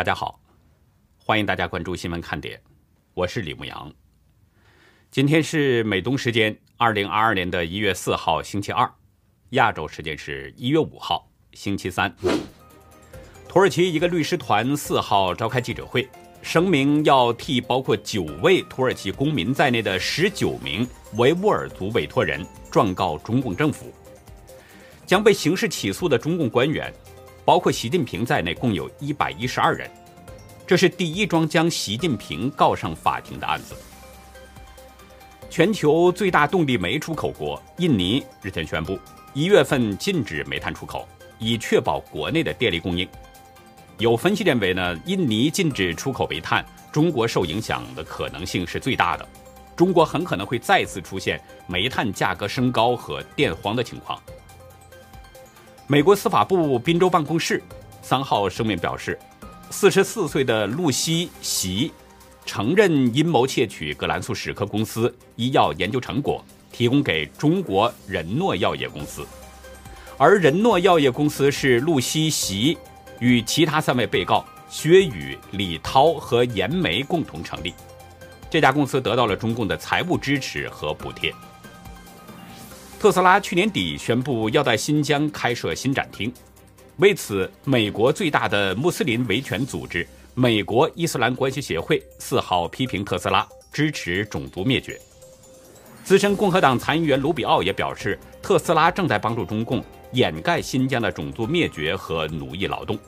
大家好，欢迎大家关注新闻看点，我是李牧阳。今天是美东时间二零二二年的一月四号星期二，亚洲时间是一月五号星期三。土耳其一个律师团四号召开记者会，声明要替包括九位土耳其公民在内的十九名维吾尔族委托人状告中共政府。将被刑事起诉的中共官员，包括习近平在内，共有一百一十二人。这是第一桩将习近平告上法庭的案子。全球最大动力煤出口国印尼日前宣布，一月份禁止煤炭出口，以确保国内的电力供应。有分析认为呢，印尼禁止出口煤炭，中国受影响的可能性是最大的。中国很可能会再次出现煤炭价格升高和电荒的情况。美国司法部宾州办公室三号声明表示，四十四岁的露西·席承认阴谋窃取格兰素史克公司医药研究成果，提供给中国仁诺药业公司，而仁诺药业公司是露西·席与其他三位被告薛宇、李涛和严梅共同成立。这家公司得到了中共的财务支持和补贴。特斯拉去年底宣布要在新疆开设新展厅，为此，美国最大的穆斯林维权组织美国伊斯兰关系协会四号批评特斯拉支持种族灭绝。资深共和党参议员卢比奥也表示，特斯拉正在帮助中共掩盖新疆的种族灭绝和奴役劳动。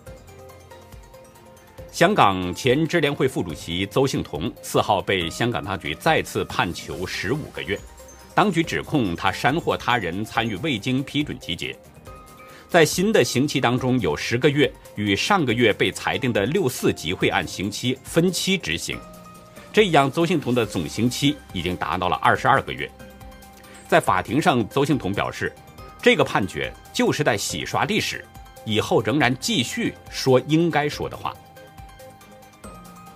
香港前支联会副主席邹幸彤四号被香港当局再次判囚十五个月。当局指控他煽惑他人参与未经批准集结，在新的刑期当中有十个月，与上个月被裁定的六四集会案刑期分期执行，这样邹幸彤的总刑期已经达到了二十二个月。在法庭上，邹幸彤表示，这个判决就是在洗刷历史，以后仍然继续说应该说的话。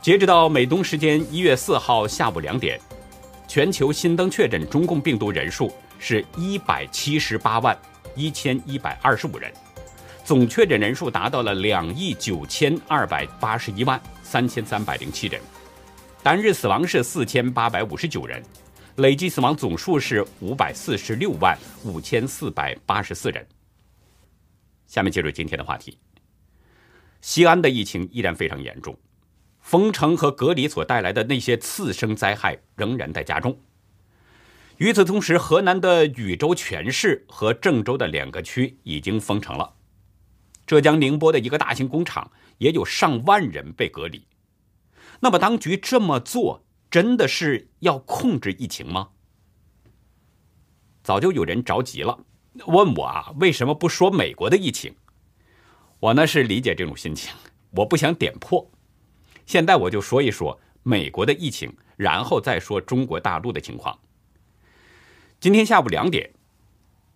截止到美东时间一月四号下午两点。全球新增确诊中共病毒人数是一百七十八万一千一百二十五人，总确诊人数达到了两亿九千二百八十一万三千三百零七人，单日死亡是四千八百五十九人，累计死亡总数是五百四十六万五千四百八十四人。下面进入今天的话题，西安的疫情依然非常严重。封城和隔离所带来的那些次生灾害仍然在加重。与此同时，河南的禹州全市和郑州的两个区已经封城了。浙江宁波的一个大型工厂也有上万人被隔离。那么，当局这么做真的是要控制疫情吗？早就有人着急了，问我啊，为什么不说美国的疫情？我呢是理解这种心情，我不想点破。现在我就说一说美国的疫情，然后再说中国大陆的情况。今天下午两点，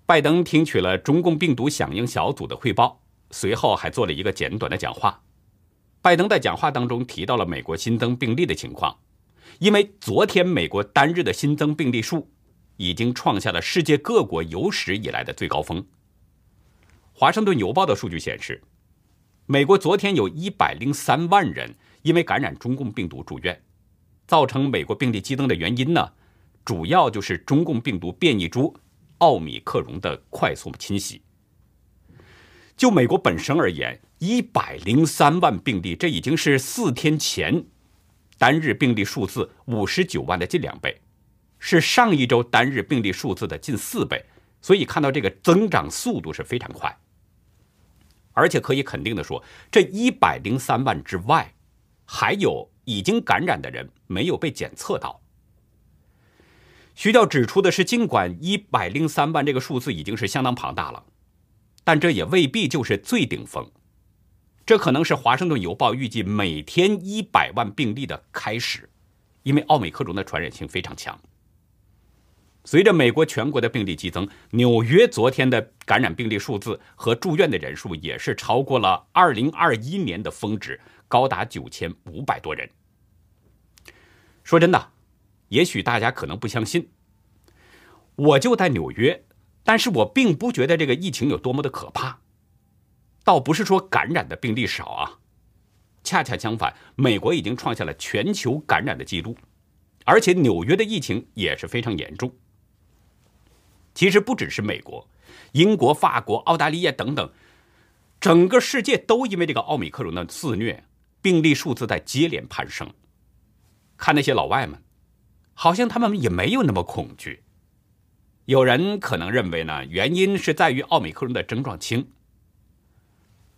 拜登听取了中共病毒响应小组的汇报，随后还做了一个简短的讲话。拜登在讲话当中提到了美国新增病例的情况，因为昨天美国单日的新增病例数已经创下了世界各国有史以来的最高峰。华盛顿邮报的数据显示，美国昨天有一百零三万人。因为感染中共病毒住院，造成美国病例激增的原因呢，主要就是中共病毒变异株奥米克戎的快速侵袭。就美国本身而言，一百零三万病例，这已经是四天前单日病例数字五十九万的近两倍，是上一周单日病例数字的近四倍。所以看到这个增长速度是非常快，而且可以肯定的说，这一百零三万之外。还有已经感染的人没有被检测到。需要指出的是，尽管一百零三万这个数字已经是相当庞大了，但这也未必就是最顶峰。这可能是《华盛顿邮报》预计每天一百万病例的开始，因为奥美克戎的传染性非常强。随着美国全国的病例激增，纽约昨天的感染病例数字和住院的人数也是超过了二零二一年的峰值。高达九千五百多人。说真的，也许大家可能不相信，我就在纽约，但是我并不觉得这个疫情有多么的可怕。倒不是说感染的病例少啊，恰恰相反，美国已经创下了全球感染的记录，而且纽约的疫情也是非常严重。其实不只是美国，英国、法国、澳大利亚等等，整个世界都因为这个奥密克戎的肆虐，病例数字在接连攀升。看那些老外们，好像他们也没有那么恐惧。有人可能认为呢，原因是在于奥密克戎的症状轻。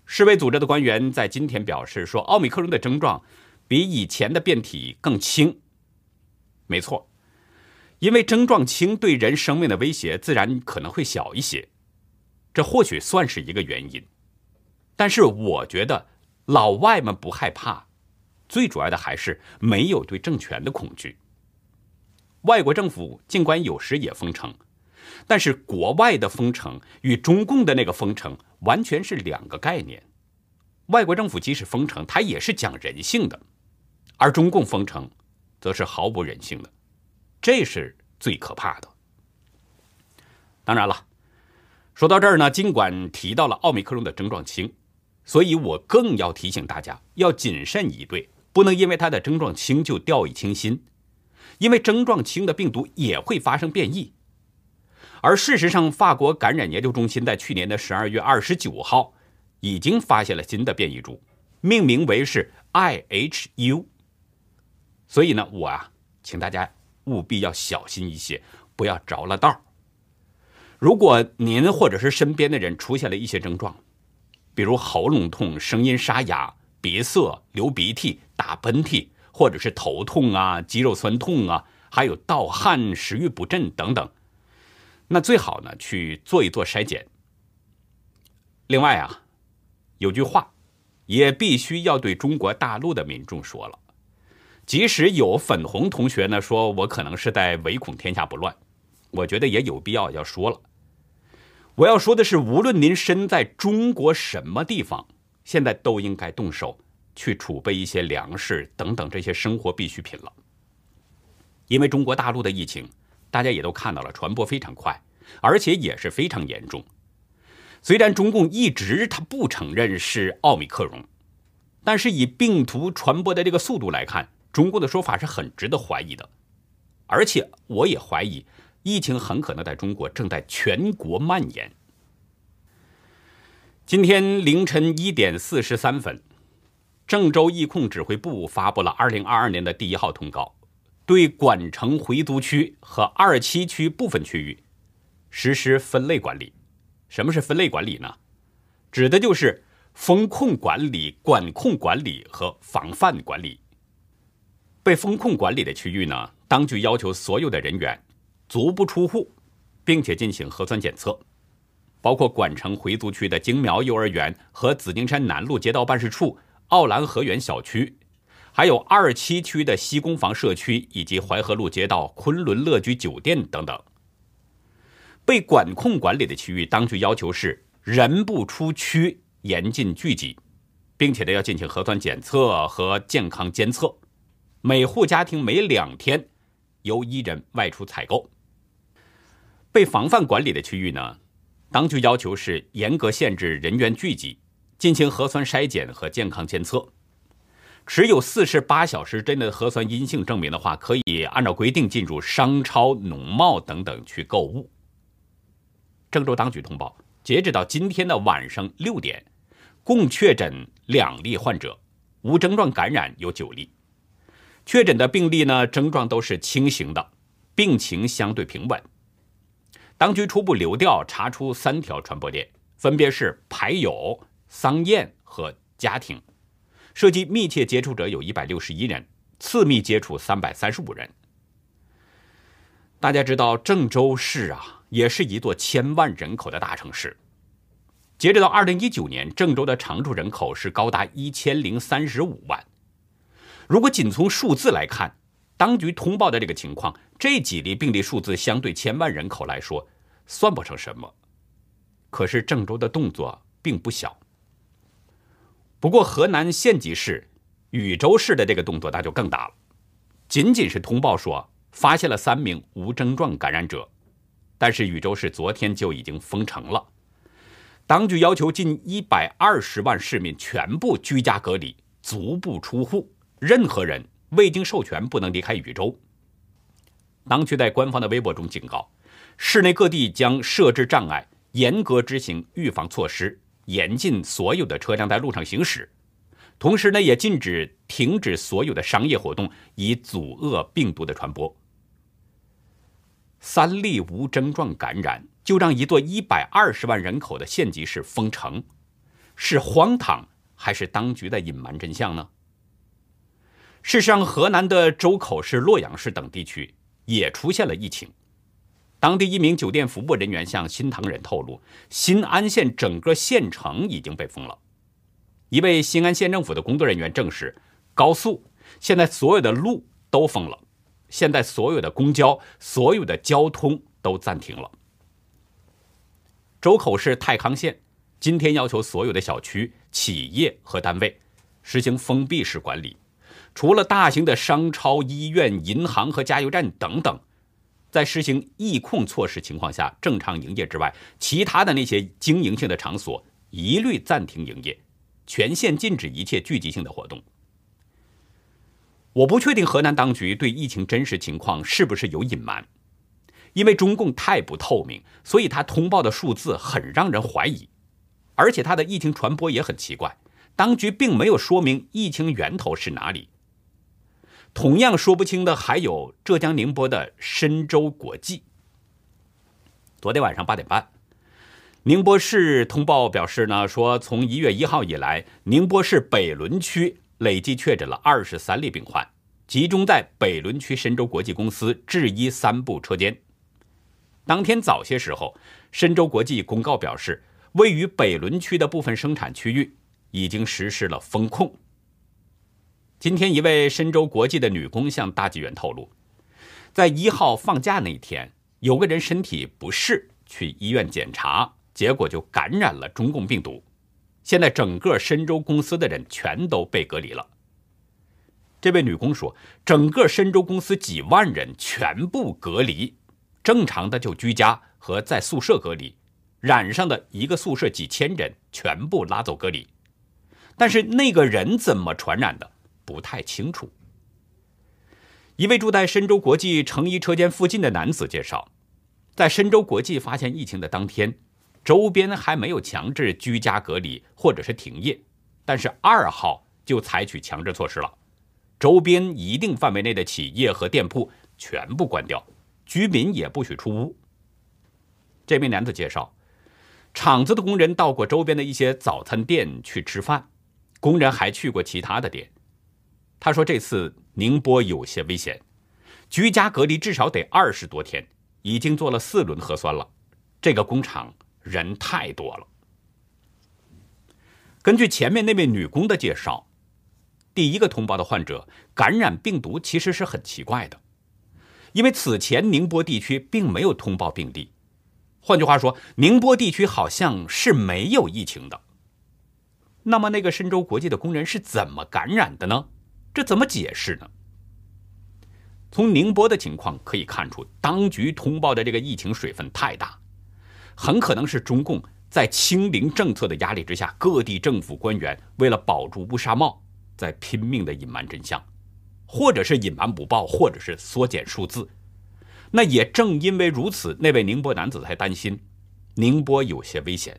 世卫组织的官员在今天表示说，奥密克戎的症状比以前的变体更轻。没错，因为症状轻，对人生命的威胁自然可能会小一些，这或许算是一个原因。但是我觉得老外们不害怕，最主要的还是没有对政权的恐惧。外国政府尽管有时也封城。但是国外的封城与中共的那个封城完全是两个概念。外国政府即使封城，它也是讲人性的，而中共封城则是毫无人性的，这是最可怕的。当然了，说到这儿呢，尽管提到了奥密克戎的症状轻，所以我更要提醒大家要谨慎以对，不能因为它的症状轻就掉以轻心，因为症状轻的病毒也会发生变异。而事实上，法国感染研究中心在去年的十二月二十九号已经发现了新的变异株，命名为是 IHU。所以呢，我啊，请大家务必要小心一些，不要着了道。如果您或者是身边的人出现了一些症状，比如喉咙痛、声音沙哑、鼻塞、流鼻涕、打喷嚏，或者是头痛啊、肌肉酸痛啊，还有盗汗、食欲不振等等。那最好呢，去做一做筛检。另外啊，有句话，也必须要对中国大陆的民众说了。即使有粉红同学呢说我可能是在唯恐天下不乱，我觉得也有必要要说了。我要说的是，无论您身在中国什么地方，现在都应该动手去储备一些粮食等等这些生活必需品了。因为中国大陆的疫情。大家也都看到了，传播非常快，而且也是非常严重。虽然中共一直他不承认是奥密克戎，但是以病毒传播的这个速度来看，中共的说法是很值得怀疑的。而且我也怀疑，疫情很可能在中国正在全国蔓延。今天凌晨一点四十三分，郑州疫控指挥部发布了二零二二年的第一号通告。对管城回族区和二七区部分区域实施分类管理。什么是分类管理呢？指的就是风控管理、管控管理和防范管理。被风控管理的区域呢，当局要求所有的人员足不出户，并且进行核酸检测，包括管城回族区的精苗幼儿园和紫金山南路街道办事处、奥兰河园小区。还有二七区的西工房社区以及淮河路街道昆仑乐居酒店等等，被管控管理的区域，当局要求是人不出区，严禁聚集，并且呢要进行核酸检测和健康监测。每户家庭每两天由一人外出采购。被防范管理的区域呢，当局要求是严格限制人员聚集，进行核酸筛检和健康监测。持有四十八小时之内的核酸阴性证明的话，可以按照规定进入商超、农贸等等去购物。郑州当局通报，截止到今天的晚上六点，共确诊两例患者，无症状感染有九例。确诊的病例呢，症状都是轻型的，病情相对平稳。当局初步流调查出三条传播链，分别是牌友、桑宴和家庭。涉及密切接触者有一百六十一人，次密接触三百三十五人。大家知道郑州市啊，也是一座千万人口的大城市。截止到二零一九年，郑州的常住人口是高达一千零三十五万。如果仅从数字来看，当局通报的这个情况，这几例病例数字相对千万人口来说，算不成什么。可是郑州的动作并不小。不过，河南县级市禹州市的这个动作那就更大了，仅仅是通报说发现了三名无症状感染者，但是禹州市昨天就已经封城了，当局要求近一百二十万市民全部居家隔离，足不出户，任何人未经授权不能离开禹州。当局在官方的微博中警告，市内各地将设置障碍，严格执行预防措施，严禁所有的车辆在路上行驶。同时呢，也禁止停止所有的商业活动，以阻遏病毒的传播。三例无症状感染，就让一座一百二十万人口的县级市封城，是荒唐还是当局在隐瞒真相呢？事实上，河南的周口市、洛阳市等地区也出现了疫情。当地一名酒店服务人员向新唐人透露，新安县整个县城已经被封了。一位新安县政府的工作人员证实，高速现在所有的路都封了。现在所有的公交、所有的交通都暂停了。周口市太康县今天要求所有的小区、企业和单位实行封闭式管理，除了大型的商超、医院、银行和加油站等等，在实行疫控措施情况下正常营业之外，其他的那些经营性的场所一律暂停营业，全县禁止一切聚集性的活动。我不确定河南当局对疫情真实情况是不是有隐瞒，因为中共太不透明，所以他通报的数字很让人怀疑，而且他的疫情传播也很奇怪，当局并没有说明疫情源头是哪里。同样说不清的还有浙江宁波的深州国际。昨天晚上八点半，宁波市通报表示呢，说从一月一号以来，宁波市北仑区。累计确诊了二十三例病患，集中在北仑区深州国际公司制衣三部车间。当天早些时候，深州国际公告表示，位于北仑区的部分生产区域已经实施了封控。今天，一位深州国际的女工向大纪元透露，在一号放假那天，有个人身体不适，去医院检查，结果就感染了中共病毒。现在整个深州公司的人全都被隔离了。这位女工说：“整个深州公司几万人全部隔离，正常的就居家和在宿舍隔离，染上的一个宿舍几千人全部拉走隔离。但是那个人怎么传染的不太清楚。”一位住在深州国际成衣车间附近的男子介绍，在深州国际发现疫情的当天。周边还没有强制居家隔离或者是停业，但是二号就采取强制措施了，周边一定范围内的企业和店铺全部关掉，居民也不许出屋。这名男子介绍，厂子的工人到过周边的一些早餐店去吃饭，工人还去过其他的店。他说这次宁波有些危险，居家隔离至少得二十多天，已经做了四轮核酸了，这个工厂。人太多了。根据前面那位女工的介绍，第一个通报的患者感染病毒其实是很奇怪的，因为此前宁波地区并没有通报病例。换句话说，宁波地区好像是没有疫情的。那么，那个深州国际的工人是怎么感染的呢？这怎么解释呢？从宁波的情况可以看出，当局通报的这个疫情水分太大。很可能是中共在清零政策的压力之下，各地政府官员为了保住乌纱帽，在拼命的隐瞒真相，或者是隐瞒不报，或者是缩减数字。那也正因为如此，那位宁波男子才担心宁波有些危险。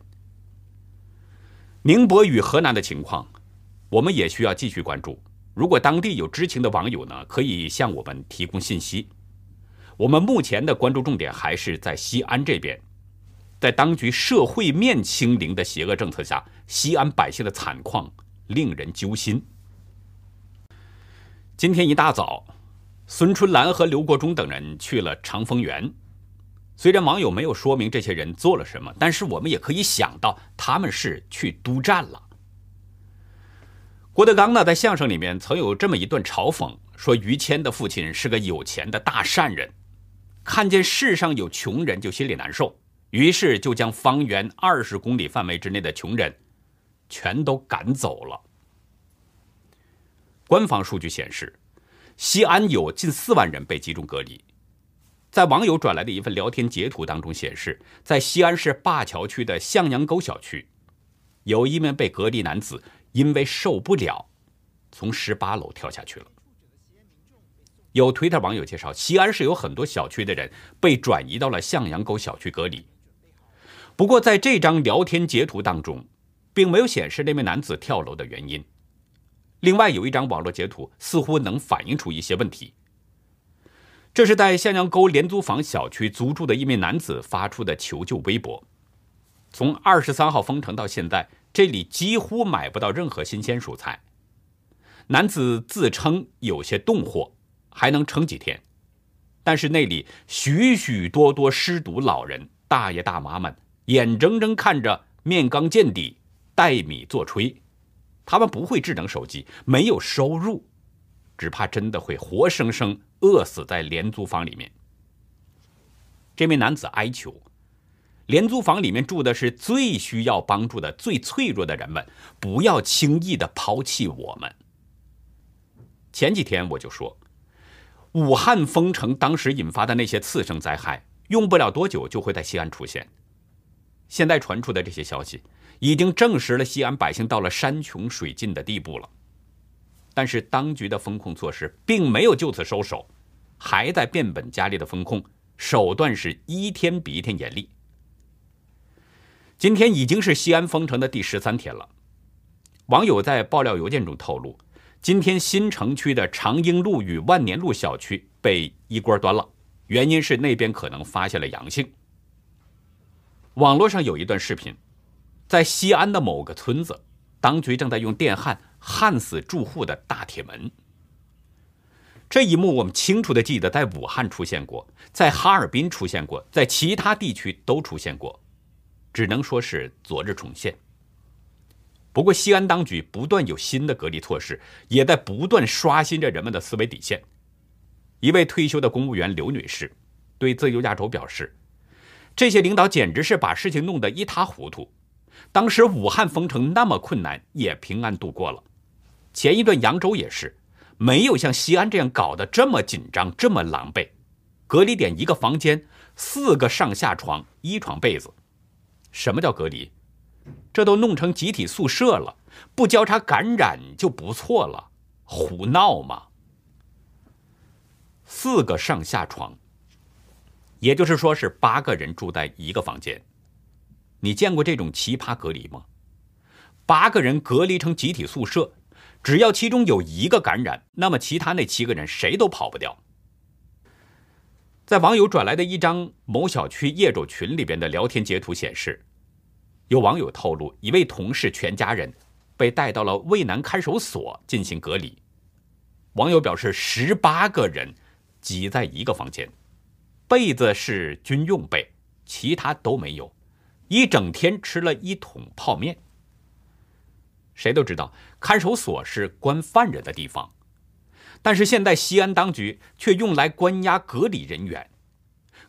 宁波与河南的情况，我们也需要继续关注。如果当地有知情的网友呢，可以向我们提供信息。我们目前的关注重点还是在西安这边。在当局社会面清零的邪恶政策下，西安百姓的惨况令人揪心。今天一大早，孙春兰和刘国忠等人去了长丰园。虽然网友没有说明这些人做了什么，但是我们也可以想到他们是去督战了。郭德纲呢，在相声里面曾有这么一段嘲讽，说于谦的父亲是个有钱的大善人，看见世上有穷人就心里难受。于是就将方圆二十公里范围之内的穷人全都赶走了。官方数据显示，西安有近四万人被集中隔离。在网友转来的一份聊天截图当中显示，在西安市灞桥区的向阳沟小区，有一名被隔离男子因为受不了，从十八楼跳下去了。有推特网友介绍，西安市有很多小区的人被转移到了向阳沟小区隔离。不过，在这张聊天截图当中，并没有显示那名男子跳楼的原因。另外，有一张网络截图似乎能反映出一些问题。这是在向阳沟廉租房小区租住的一名男子发出的求救微博。从二十三号封城到现在，这里几乎买不到任何新鲜蔬菜。男子自称有些冻货。还能撑几天，但是那里许许多多失独老人、大爷大妈们，眼睁睁看着面缸见底、袋米做炊，他们不会智能手机，没有收入，只怕真的会活生生饿死在廉租房里面。这名男子哀求，廉租房里面住的是最需要帮助的、最脆弱的人们，不要轻易的抛弃我们。前几天我就说。武汉封城当时引发的那些次生灾害，用不了多久就会在西安出现。现在传出的这些消息，已经证实了西安百姓到了山穷水尽的地步了。但是当局的风控措施并没有就此收手，还在变本加厉的风控，手段是一天比一天严厉。今天已经是西安封城的第十三天了，网友在爆料邮件中透露。今天新城区的长英路与万年路小区被一锅端了，原因是那边可能发现了阳性。网络上有一段视频，在西安的某个村子，当局正在用电焊焊死住户的大铁门。这一幕我们清楚的记得，在武汉出现过，在哈尔滨出现过，在其他地区都出现过，只能说是昨日重现。不过，西安当局不断有新的隔离措施，也在不断刷新着人们的思维底线。一位退休的公务员刘女士对自由亚洲表示：“这些领导简直是把事情弄得一塌糊涂。当时武汉封城那么困难，也平安度过了。前一段扬州也是，没有像西安这样搞得这么紧张、这么狼狈。隔离点一个房间，四个上下床，一床被子。什么叫隔离？”这都弄成集体宿舍了，不交叉感染就不错了，胡闹吗？四个上下床，也就是说是八个人住在一个房间。你见过这种奇葩隔离吗？八个人隔离成集体宿舍，只要其中有一个感染，那么其他那七个人谁都跑不掉。在网友转来的一张某小区业主群里边的聊天截图显示。有网友透露，一位同事全家人被带到了渭南看守所进行隔离。网友表示，十八个人挤在一个房间，被子是军用被，其他都没有，一整天吃了一桶泡面。谁都知道，看守所是关犯人的地方，但是现在西安当局却用来关押隔离人员。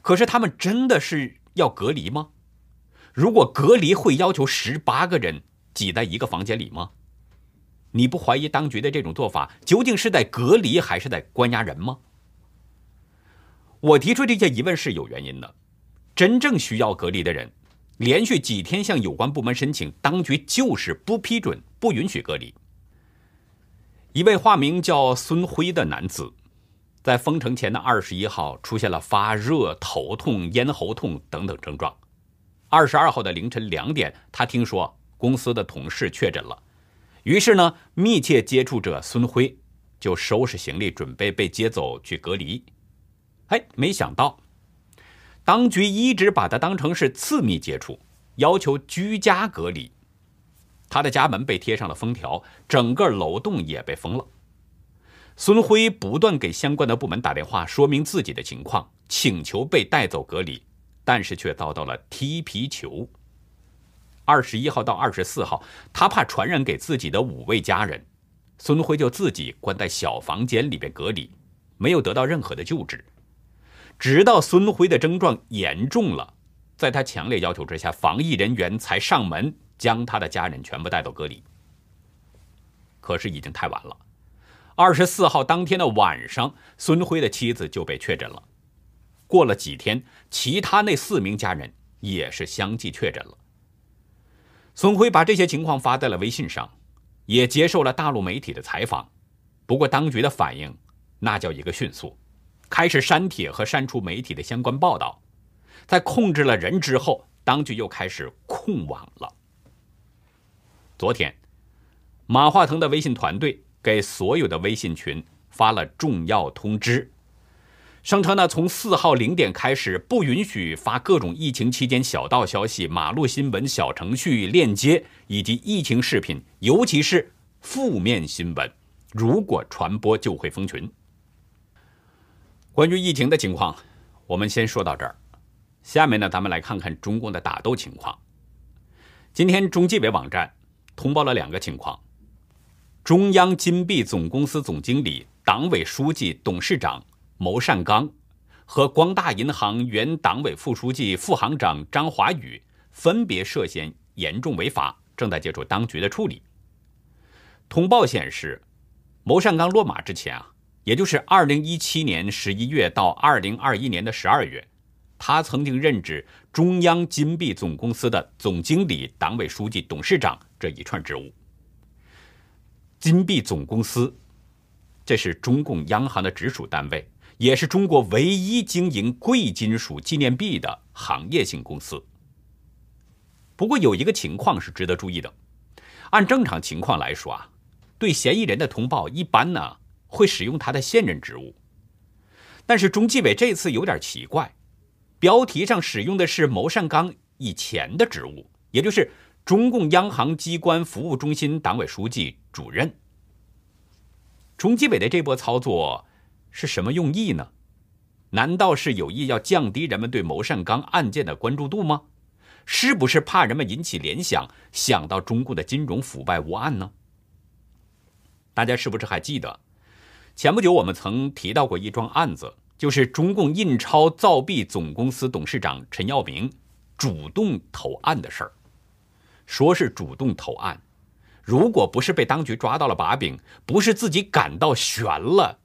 可是他们真的是要隔离吗？如果隔离会要求十八个人挤在一个房间里吗？你不怀疑当局的这种做法究竟是在隔离还是在关押人吗？我提出这些疑问是有原因的。真正需要隔离的人，连续几天向有关部门申请，当局就是不批准、不允许隔离。一位化名叫孙辉的男子，在封城前的二十一号出现了发热、头痛、咽喉痛等等症状。二十二号的凌晨两点，他听说公司的同事确诊了，于是呢，密切接触者孙辉就收拾行李准备被接走去隔离。哎，没想到，当局一直把他当成是次密接触，要求居家隔离。他的家门被贴上了封条，整个楼栋也被封了。孙辉不断给相关的部门打电话，说明自己的情况，请求被带走隔离。但是却遭到了踢皮球。二十一号到二十四号，他怕传染给自己的五位家人，孙辉就自己关在小房间里边隔离，没有得到任何的救治。直到孙辉的症状严重了，在他强烈要求之下，防疫人员才上门将他的家人全部带走隔离。可是已经太晚了，二十四号当天的晚上，孙辉的妻子就被确诊了。过了几天，其他那四名家人也是相继确诊了。孙辉把这些情况发在了微信上，也接受了大陆媒体的采访，不过当局的反应那叫一个迅速，开始删帖和删除媒体的相关报道。在控制了人之后，当局又开始控网了。昨天，马化腾的微信团队给所有的微信群发了重要通知，声称呢，从四号零点开始，不允许发各种疫情期间小道消息、马路新闻、小程序链接以及疫情视频，尤其是负面新闻。如果传播，就会封群。关于疫情的情况，我们先说到这儿。下面呢，咱们来看看中共的打斗情况。今天，中纪委网站通报了两个情况：中央金币总公司总经理、党委书记、董事长牟善刚和光大银行原党委副书记、副行长张华宇分别涉嫌严重违法，正在接受当局的处理。通报显示，牟善刚落马之前啊，也就是二零一七年十一月到二零二一年的十二月。他曾经任职中央金币总公司的总经理、党委书记、董事长这一串职务。金币总公司，这是中共央行的直属单位，也是中国唯一经营贵金属纪念币的行业性公司。不过有一个情况是值得注意的，按正常情况来说啊，对嫌疑人的通报一般呢会使用他的现任职务，但是中纪委这次有点奇怪。标题上使用的是牟善刚以前的职务，也就是中共央行机关服务中心党委书记主任。中纪委的这波操作是什么用意呢？难道是有意要降低人们对牟善刚案件的关注度吗？是不是怕人们引起联想，想到中共的金融腐败无案呢？大家是不是还记得，前不久我们曾提到过一桩案子？就是中共印钞造币总公司董事长陈耀明主动投案的事儿，说是主动投案，如果不是被当局抓到了把柄，不是自己感到悬了，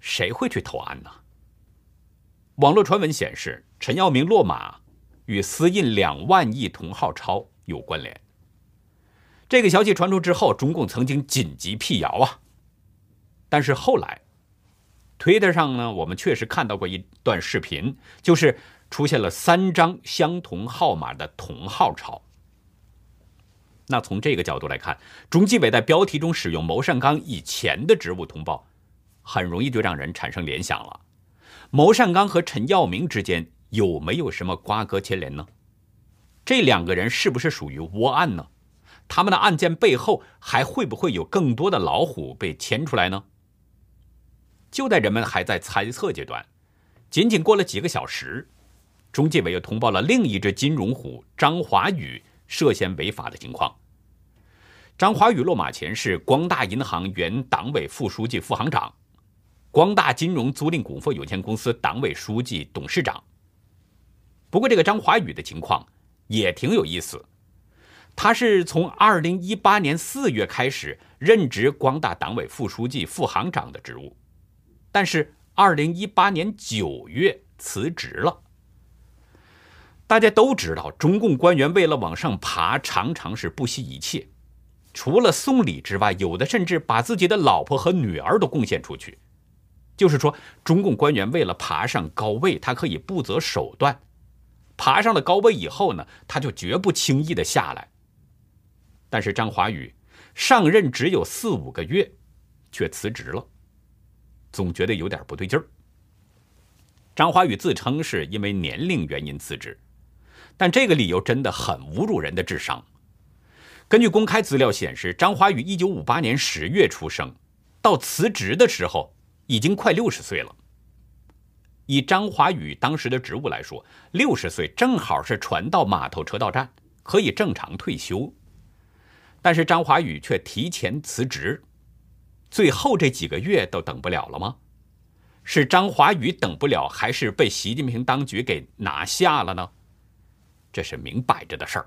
谁会去投案呢？网络传闻显示，陈耀明落马与私印两万亿同号钞有关联。这个消息传出之后，中共曾经紧急辟谣啊，但是后来。推特上呢，我们确实看到过一段视频，就是出现了三张相同号码的同号钞。那从这个角度来看，中纪委在标题中使用牟善刚以前的职务通报，很容易就让人产生联想了。牟善刚和陈耀明之间有没有什么瓜葛牵连呢？这两个人是不是属于窝案呢？他们的案件背后还会不会有更多的老虎被牵出来呢？就在人们还在猜测阶段，仅仅过了几个小时，中纪委又通报了另一只金融虎张华宇涉嫌违法的情况。张华宇落马前是光大银行原党委副书记、副行长，光大金融租赁股份有限公司党委书记、董事长。不过，这个张华宇的情况也挺有意思，他是从二零一八年四月开始任职光大党委副书记、副行长的职务。但是，二零一八年九月辞职了。大家都知道，中共官员为了往上爬，常常是不惜一切，除了送礼之外，有的甚至把自己的老婆和女儿都贡献出去。就是说，中共官员为了爬上高位，他可以不择手段。爬上了高位以后呢，他就绝不轻易的下来。但是张华宇上任只有四五个月，却辞职了。总觉得有点不对劲儿。张华宇自称是因为年龄原因辞职，但这个理由真的很侮辱人的智商。根据公开资料显示，张华宇一九五八年十月出生，到辞职的时候已经快六十岁了。以张华宇当时的职务来说，六十岁正好是船到码头车到站，可以正常退休。但是张华宇却提前辞职。最后这几个月都等不了了吗？是张华宇等不了，还是被习近平当局给拿下了呢？这是明摆着的事儿。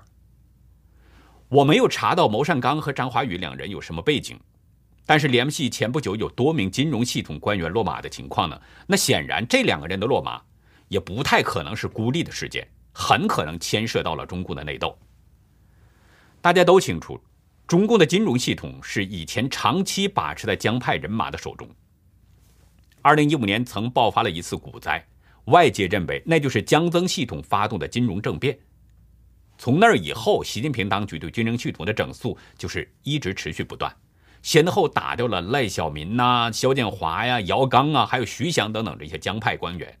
我没有查到牟善刚和张华宇两人有什么背景，但是联系前不久有多名金融系统官员落马的情况呢？那显然这两个人的落马也不太可能是孤立的事件，很可能牵涉到了中共的内斗。大家都清楚。中共的金融系统是以前长期把持在江派人马的手中。二零一五年曾爆发了一次股灾，外界认为那就是江增系统发动的金融政变。从那以后，习近平当局对金融系统的整肃就是一直持续不断，先后打掉了赖小民呐、肖建华呀、姚刚啊，还有徐翔等等这些江派官员。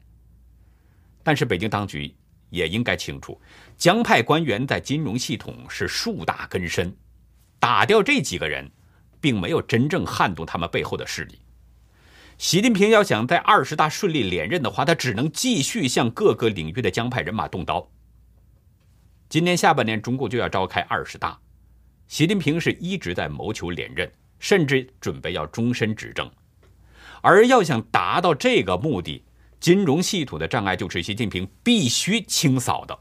但是北京当局也应该清楚，江派官员在金融系统是树大根深，打掉这几个人，并没有真正撼动他们背后的势力。习近平要想在二十大顺利连任的话，他只能继续向各个领域的江派人马动刀。今年下半年，中共就要召开二十大，习近平是一直在谋求连任，甚至准备要终身执政。而要想达到这个目的，金融系统的障碍就是习近平必须清扫的。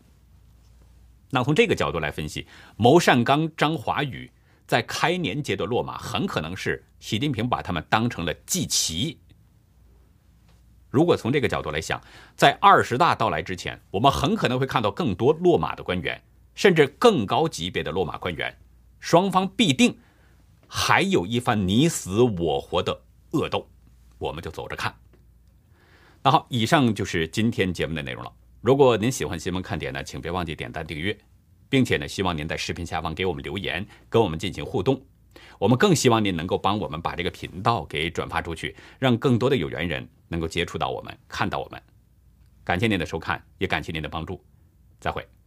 那从这个角度来分析，牟善刚、张华宇在开年节的落马，很可能是习近平把他们当成了祭旗。如果从这个角度来想，在二十大到来之前，我们很可能会看到更多落马的官员，甚至更高级别的落马官员，双方必定还有一番你死我活的恶斗，我们就走着看。那好，以上就是今天节目的内容了。如果您喜欢新闻看点呢，请别忘记点赞订阅，并且呢，希望您在视频下方给我们留言，跟我们进行互动。我们更希望您能够帮我们把这个频道给转发出去，让更多的有缘人能够接触到我们，看到我们。感谢您的收看，也感谢您的帮助，再会。